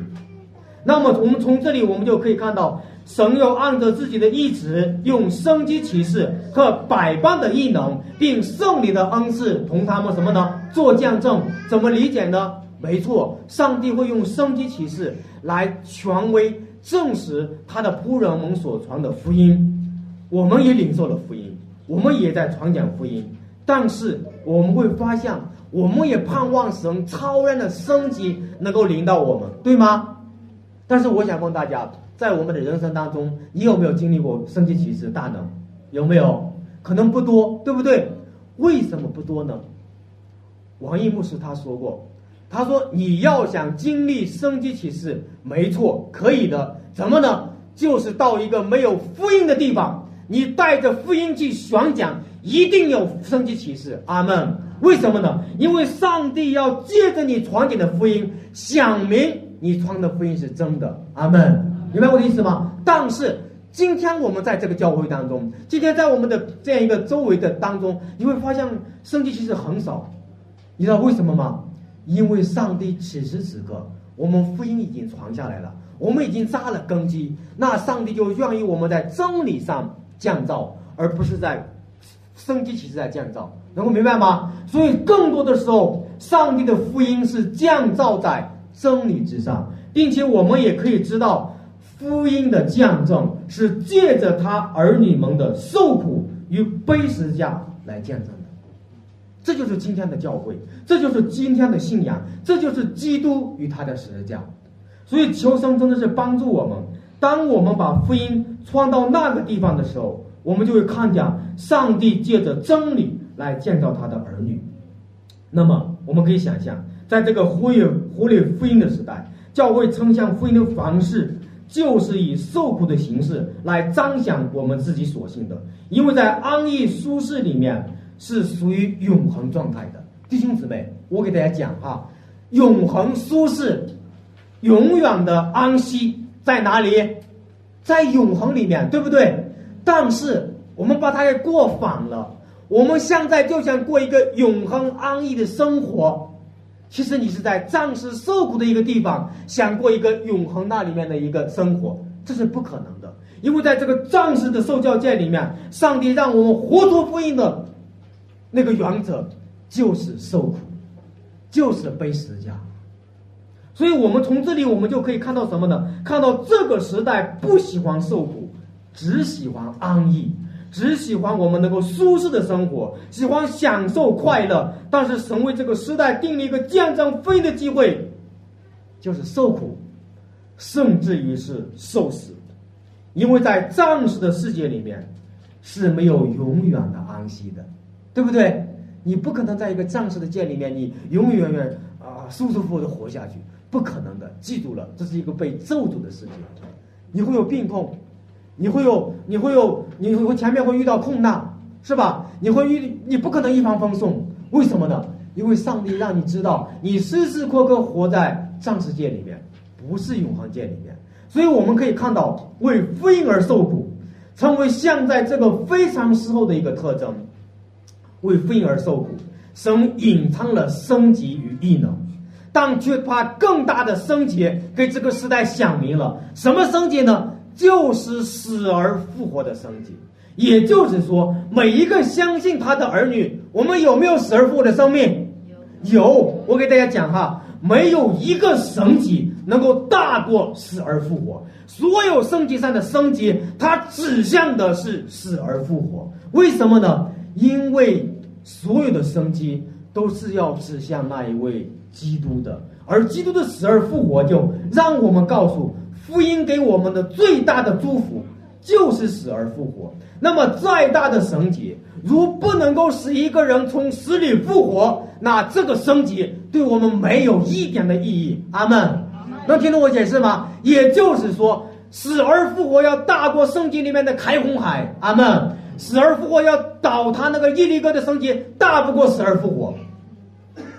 那么我们从这里我们就可以看到，神又按照自己的意志，用生机启示和百般的异能，并圣灵的恩赐同他们什么呢？做见证。怎么理解呢？没错，上帝会用生机启示来权威证实他的仆人们所传的福音。我们也领受了福音，我们也在传讲福音，但是我们会发现，我们也盼望神超然的升级能够临到我们，对吗？但是我想问大家，在我们的人生当中，你有没有经历过升级启示大能？有没有？可能不多，对不对？为什么不多呢？王毅牧师他说过，他说你要想经历升级启示，没错，可以的。怎么呢？就是到一个没有福音的地方，你带着福音去宣讲，一定有升级启示。阿门。为什么呢？因为上帝要借着你传讲的福音，想明。你传的福音是真的，阿门，明白我的意思吗？但是今天我们在这个教会当中，今天在我们的这样一个周围的当中，你会发现升级其实很少。你知道为什么吗？因为上帝此时此刻，我们福音已经传下来了，我们已经扎了根基，那上帝就愿意我们在真理上降噪，而不是在生机其实在降噪，能够明白吗？所以更多的时候，上帝的福音是降噪在。真理之上，并且我们也可以知道，福音的见证是借着他儿女们的受苦与悲十字架来见证。这就是今天的教会，这就是今天的信仰，这就是基督与他的十字架。所以求生真的是帮助我们。当我们把福音传到那个地方的时候，我们就会看见上帝借着真理来建造他的儿女。那么我们可以想象。在这个忽略忽略福音的时代，教会称向福音的方式，就是以受苦的形式来彰显我们自己所信的。因为在安逸舒适里面是属于永恒状态的。弟兄姊妹，我给大家讲哈，永恒舒适，永远的安息在哪里？在永恒里面，对不对？但是我们把它给过反了，我们现在就想过一个永恒安逸的生活。其实你是在暂时受苦的一个地方，想过一个永恒那里面的一个生活，这是不可能的。因为在这个暂时的受教界里面，上帝让我们活出福音的那个原则就是受苦，就是背十字架。所以我们从这里我们就可以看到什么呢？看到这个时代不喜欢受苦，只喜欢安逸。只喜欢我们能够舒适的生活，喜欢享受快乐，但是神为这个时代定了一个见证飞的机会，就是受苦，甚至于是受死，因为在暂时的世界里面是没有永远的安息的，对不对？你不可能在一个暂时的界里面，你永永远远啊舒舒服服的活下去，不可能的。记住了，这是一个被咒诅的世界，你会有病痛。你会有，你会有，你会前面会遇到困难，是吧？你会遇，你不可能一帆风顺，为什么呢？因为上帝让你知道，你时时刻刻活在暂时界里面，不是永恒界里面。所以我们可以看到，为福音而受苦，成为现在这个非常时候的一个特征。为福音而受苦，神隐藏了升级与异能，但却把更大的升级给这个时代想明了。什么升级呢？就是死而复活的升级，也就是说，每一个相信他的儿女，我们有没有死而复活的生命？有。我给大家讲哈，没有一个神级能够大过死而复活。所有升级上的升级，它指向的是死而复活。为什么呢？因为所有的生机都是要指向那一位基督的，而基督的死而复活，就让我们告诉。福音给我们的最大的祝福就是死而复活。那么，再大的神级，如不能够使一个人从死里复活，那这个升级对我们没有一点的意义。阿门。能听懂我解释吗？也就是说，死而复活要大过圣经里面的开红海。阿门。死而复活要倒塌那个伊利哥的生机，大不过死而复活。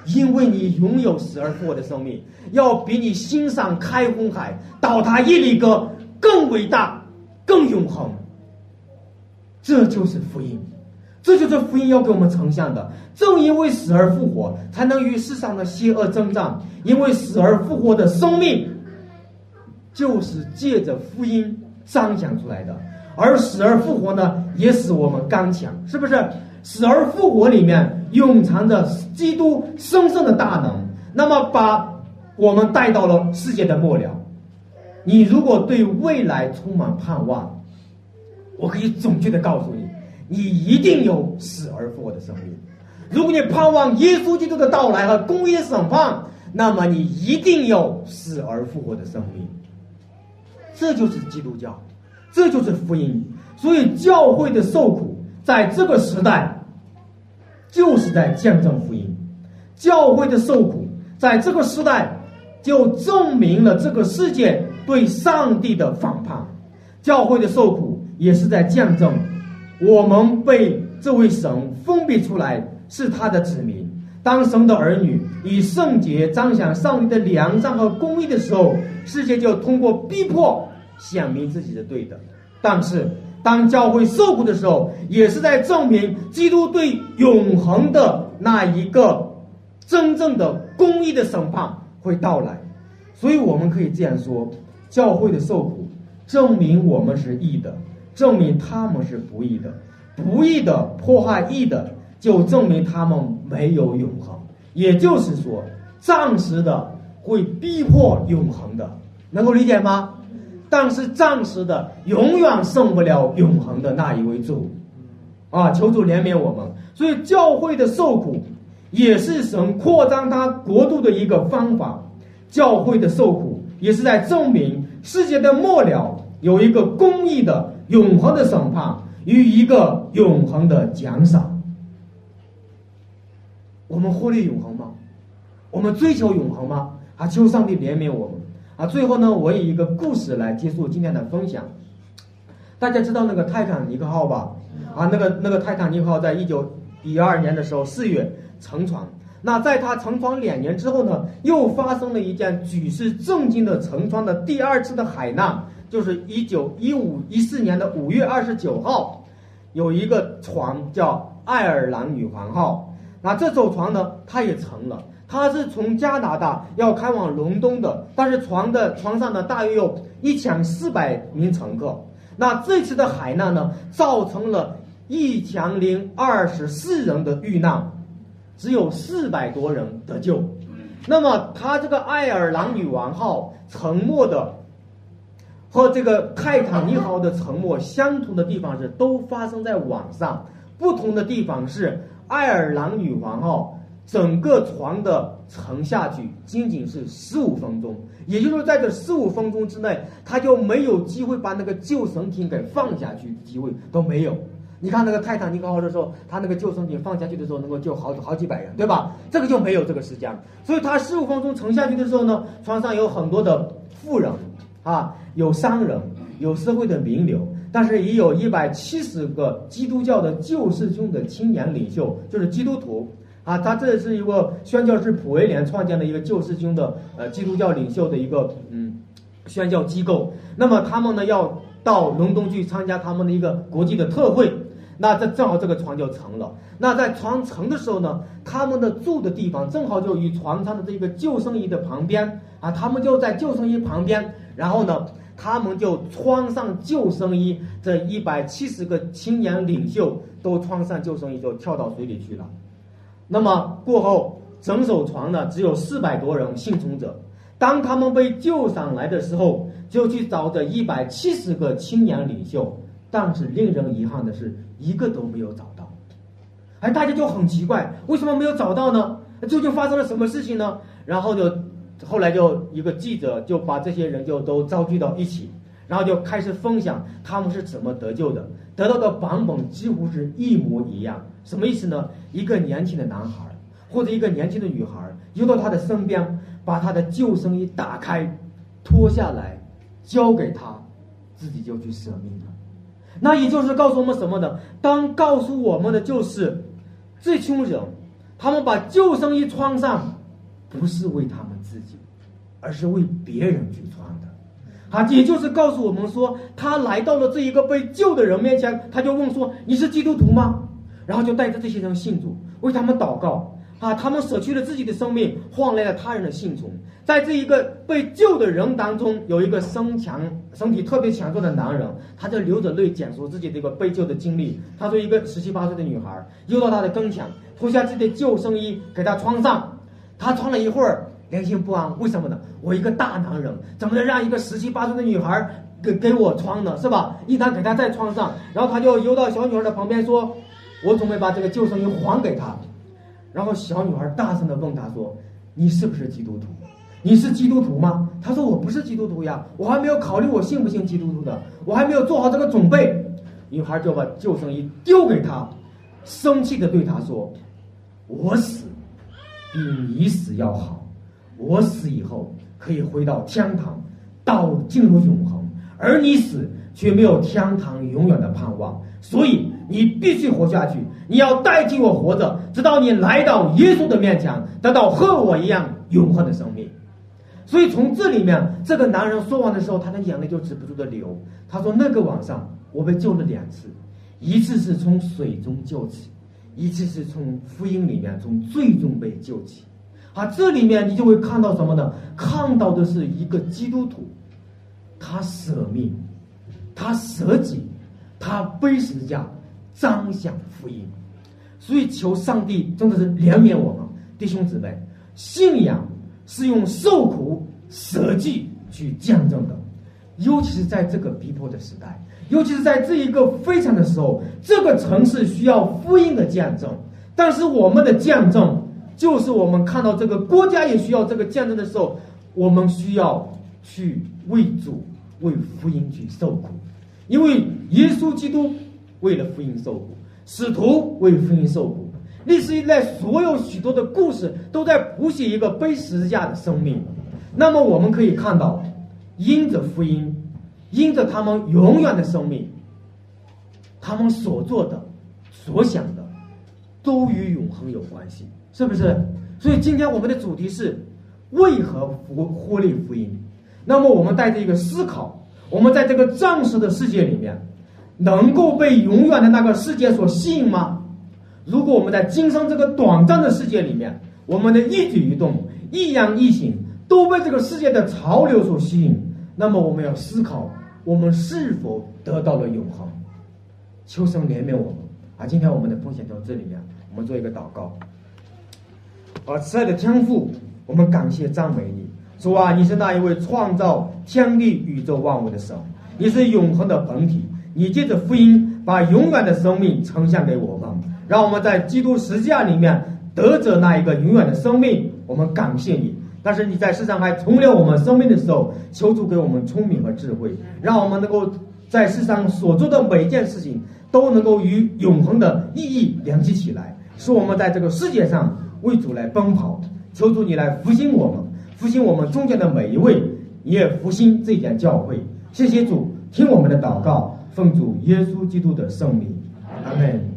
因为你拥有死而复活的生命，要比你欣赏开红海、倒塌耶利哥更伟大、更永恒。这就是福音，这就是福音要给我们呈现的。正因为死而复活，才能与世上的邪恶征战。因为死而复活的生命，就是借着福音彰显出来的。而死而复活呢，也使我们刚强，是不是？死而复活里面蕴藏着基督生圣的大能，那么把我们带到了世界的末了。你如果对未来充满盼望，我可以准确的告诉你，你一定有死而复活的生命。如果你盼望耶稣基督的到来和公义的审判，那么你一定有死而复活的生命。这就是基督教。这就是福音，所以教会的受苦在这个时代，就是在见证福音。教会的受苦在这个时代，就证明了这个世界对上帝的反叛。教会的受苦也是在见证，我们被这位神封闭出来是他的子民。当神的儿女以圣洁彰显上帝的良善和公义的时候，世界就通过逼迫。显明自己的对的，但是当教会受苦的时候，也是在证明基督对永恒的那一个真正的公义的审判会到来。所以我们可以这样说：教会的受苦证明我们是义的，证明他们是不义的；不义的迫害义的，就证明他们没有永恒。也就是说，暂时的会逼迫永恒的，能够理解吗？但是暂时的，永远胜不了永恒的那一位主，啊！求主怜悯我们。所以教会的受苦，也是神扩张他国度的一个方法。教会的受苦，也是在证明世界的末了有一个公义的永恒的审判与一个永恒的奖赏。我们获利永恒吗？我们追求永恒吗？啊！求上帝怜悯我们。啊，最后呢，我以一个故事来结束今天的分享。大家知道那个泰坦尼克号吧？啊，那个那个泰坦尼克号在一九一二年的时候四月沉船。那在它沉船两年之后呢，又发生了一件举世震惊的沉船的第二次的海难，就是一九一五一四年的五月二十九号，有一个船叫爱尔兰女皇号。那这艘船呢，它也沉了。他是从加拿大要开往伦敦的，但是船的船上呢大约有一千四百名乘客。那这次的海难呢，造成了一千零二十四人的遇难，只有四百多人得救。那么，他这个爱尔兰女王号沉没的和这个泰坦尼克号的沉没相同的地方是，都发生在晚上。不同的地方是，爱尔兰女王号。整个船的沉下去仅仅是十五分钟，也就是说，在这十五分钟之内，他就没有机会把那个救生艇给放下去，机会都没有。你看那个泰坦尼克号的时候，他那个救生艇放下去的时候，能够救好好几百人，对吧？这个就没有这个时间。所以他十五分钟沉下去的时候呢，船上有很多的富人，啊，有商人，有社会的名流，但是也有一百七十个基督教的救世军的青年领袖，就是基督徒。啊，他这是一个宣教士普威廉创建的一个救世军的呃基督教领袖的一个嗯宣教机构。那么他们呢要到伦敦去参加他们的一个国际的特会。那这正好这个船就沉了。那在船沉的时候呢，他们的住的地方正好就与船舱的这个救生衣的旁边啊，他们就在救生衣旁边。然后呢，他们就穿上救生衣，这一百七十个青年领袖都穿上救生衣，就跳到水里去了。那么过后，整艘船呢只有四百多人幸存者。当他们被救上来的时候，就去找这一百七十个青年领袖，但是令人遗憾的是，一个都没有找到。哎，大家就很奇怪，为什么没有找到呢？究竟发生了什么事情呢？然后就后来就一个记者就把这些人就都召集到一起，然后就开始分享他们是怎么得救的，得到的版本几乎是一模一样。什么意思呢？一个年轻的男孩或者一个年轻的女孩游到他的身边，把他的救生衣打开，脱下来，交给他，自己就去舍命了。那也就是告诉我们什么呢？当告诉我们的就是，这群人，他们把救生衣穿上，不是为他们自己，而是为别人去穿的。啊，也就是告诉我们说，他来到了这一个被救的人面前，他就问说：“你是基督徒吗？”然后就带着这些人信主，为他们祷告。啊，他们舍去了自己的生命，换来了他人的幸存。在这一个被救的人当中，有一个身强、身体特别强壮的男人，他就流着泪讲述自己这个被救的经历。他说，一个十七八岁的女孩又到他的跟前，脱下自己的救生衣给他穿上，他穿了一会儿，良心不安，为什么呢？我一个大男人，怎么能让一个十七八岁的女孩给给我穿呢？是吧？一旦给她再穿上，然后他就游到小女孩的旁边说：“我准备把这个救生衣还给她。”然后小女孩大声的问他说：“你是不是基督徒？”你是基督徒吗？他说我不是基督徒呀，我还没有考虑我信不信基督徒的，我还没有做好这个准备。女孩就把救生衣丢给他，生气的对他说：“我死比你死要好，我死以后可以回到天堂，到进入永恒，而你死却没有天堂永远的盼望，所以你必须活下去，你要代替我活着，直到你来到耶稣的面前，得到和我一样永恒的生命。”所以从这里面，这个男人说完的时候，他的眼泪就止不住的流。他说：“那个晚上，我被救了两次，一次是从水中救起，一次是从福音里面从最终被救起。啊，这里面你就会看到什么呢？看到的是一个基督徒，他舍命，他舍己，他背十字架，彰显福音。所以求上帝真的是怜悯我们弟兄姊妹，信仰。”是用受苦舍己去见证的，尤其是在这个逼迫的时代，尤其是在这一个非常的时候，这个城市需要福音的见证。但是我们的见证，就是我们看到这个国家也需要这个见证的时候，我们需要去为主、为福音去受苦，因为耶稣基督为了福音受苦，使徒为福音受苦。历史以来，所有许多的故事都在谱写一个背十字架的生命。那么，我们可以看到，因着福音，因着他们永远的生命，他们所做的、所想的，都与永恒有关系，是不是？所以，今天我们的主题是为何福获利福音？那么，我们带着一个思考：我们在这个暂时的世界里面，能够被永远的那个世界所吸引吗？如果我们在今生这个短暂的世界里面，我们的一举一动、一言一行都被这个世界的潮流所吸引，那么我们要思考，我们是否得到了永恒？求神怜悯我们。啊，今天我们的奉献到这里面，我们做一个祷告。而，慈爱的天父，我们感谢赞美你，主啊，你是那一位创造天地宇宙万物的神，你是永恒的本体，你借着福音把永远的生命呈现给我们。让我们在基督十字架里面得着那一个永远的生命，我们感谢你。但是你在世上还存留我们生命的时候，求主给我们聪明和智慧，让我们能够在世上所做的每一件事情都能够与永恒的意义联系起来，使我们在这个世界上为主来奔跑。求主你来复兴我们，复兴我们中间的每一位，也复兴这间教会。谢谢主，听我们的祷告，奉主耶稣基督的圣名，阿门。